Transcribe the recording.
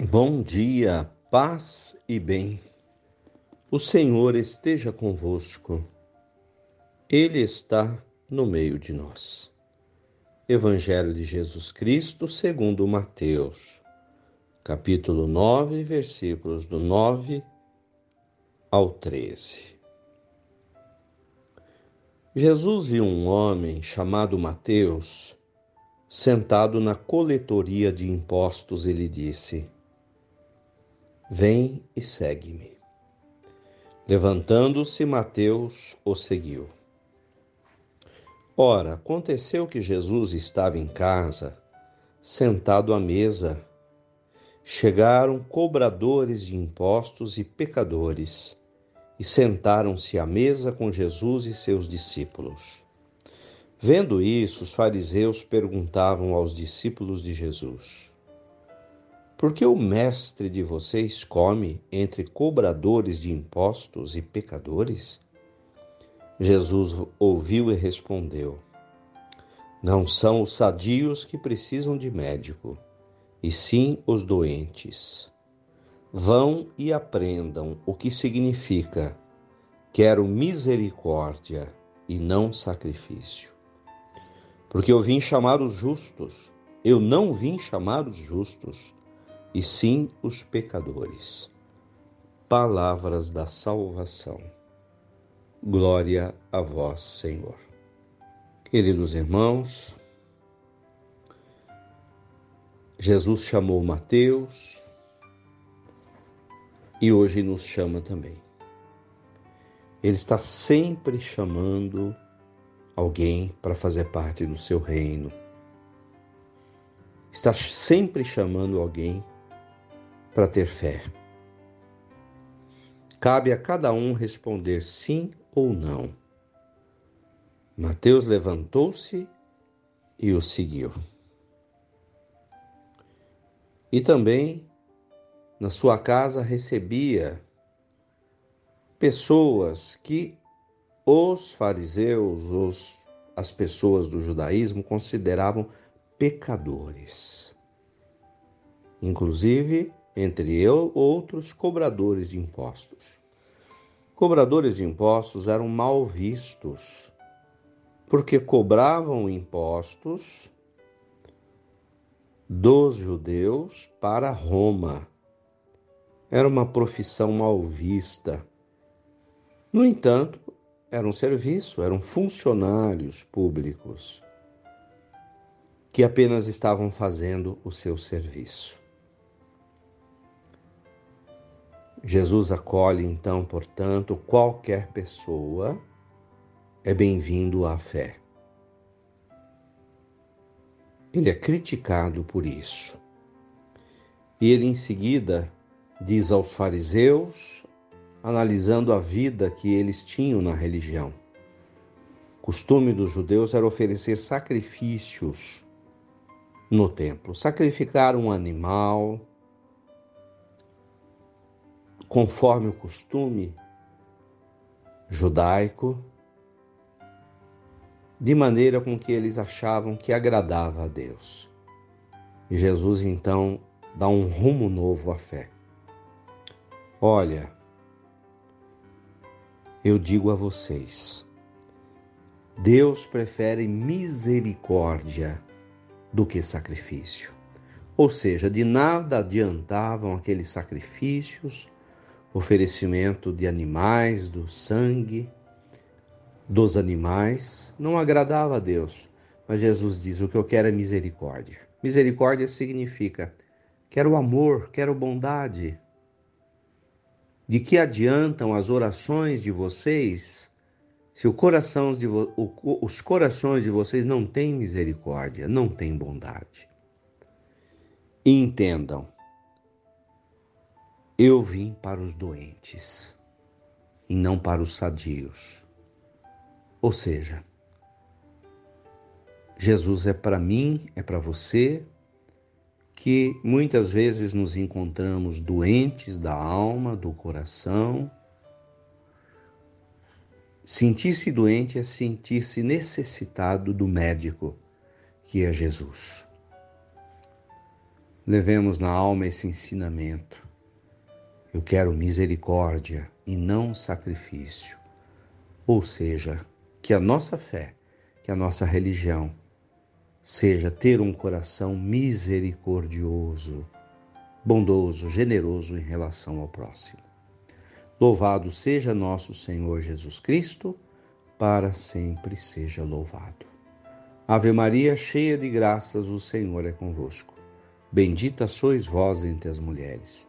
Bom dia, paz e bem. O Senhor esteja convosco. Ele está no meio de nós. Evangelho de Jesus Cristo, segundo Mateus, capítulo 9, versículos do 9 ao 13. Jesus viu um homem chamado Mateus sentado na coletoria de impostos e lhe disse: Vem e segue-me. Levantando-se, Mateus o seguiu. Ora, aconteceu que Jesus estava em casa, sentado à mesa. Chegaram cobradores de impostos e pecadores e sentaram-se à mesa com Jesus e seus discípulos. Vendo isso, os fariseus perguntavam aos discípulos de Jesus: porque o mestre de vocês come entre cobradores de impostos e pecadores? Jesus ouviu e respondeu: Não são os sadios que precisam de médico, e sim os doentes. Vão e aprendam o que significa: quero misericórdia e não sacrifício. Porque eu vim chamar os justos, eu não vim chamar os justos, e sim os pecadores. Palavras da salvação. Glória a vós, Senhor. Queridos irmãos, Jesus chamou Mateus e hoje nos chama também. Ele está sempre chamando alguém para fazer parte do seu reino. Está sempre chamando alguém para ter fé. Cabe a cada um responder sim ou não. Mateus levantou-se e o seguiu. E também na sua casa recebia pessoas que os fariseus, os, as pessoas do judaísmo consideravam pecadores. Inclusive entre eu outros cobradores de impostos. Cobradores de impostos eram mal vistos, porque cobravam impostos dos judeus para Roma. Era uma profissão mal vista. No entanto, era um serviço, eram funcionários públicos que apenas estavam fazendo o seu serviço. Jesus acolhe então, portanto, qualquer pessoa é bem-vindo à fé. Ele é criticado por isso. E ele em seguida diz aos fariseus, analisando a vida que eles tinham na religião. O costume dos judeus era oferecer sacrifícios no templo, sacrificar um animal, conforme o costume judaico, de maneira com que eles achavam que agradava a Deus. E Jesus então dá um rumo novo à fé. Olha, eu digo a vocês, Deus prefere misericórdia do que sacrifício. Ou seja, de nada adiantavam aqueles sacrifícios, oferecimento de animais, do sangue dos animais, não agradava a Deus. Mas Jesus diz: o que eu quero é misericórdia. Misericórdia significa quero amor, quero bondade. De que adiantam as orações de vocês se o coração de vo... os corações de vocês não têm misericórdia, não têm bondade? E entendam, eu vim para os doentes e não para os sadios. Ou seja, Jesus é para mim, é para você, que muitas vezes nos encontramos doentes da alma, do coração. Sentir-se doente é sentir-se necessitado do médico, que é Jesus. Levemos na alma esse ensinamento. Eu quero misericórdia e não sacrifício. Ou seja, que a nossa fé, que a nossa religião seja ter um coração misericordioso, bondoso, generoso em relação ao próximo. Louvado seja nosso Senhor Jesus Cristo, para sempre seja louvado. Ave Maria, cheia de graças, o Senhor é convosco. Bendita sois vós entre as mulheres.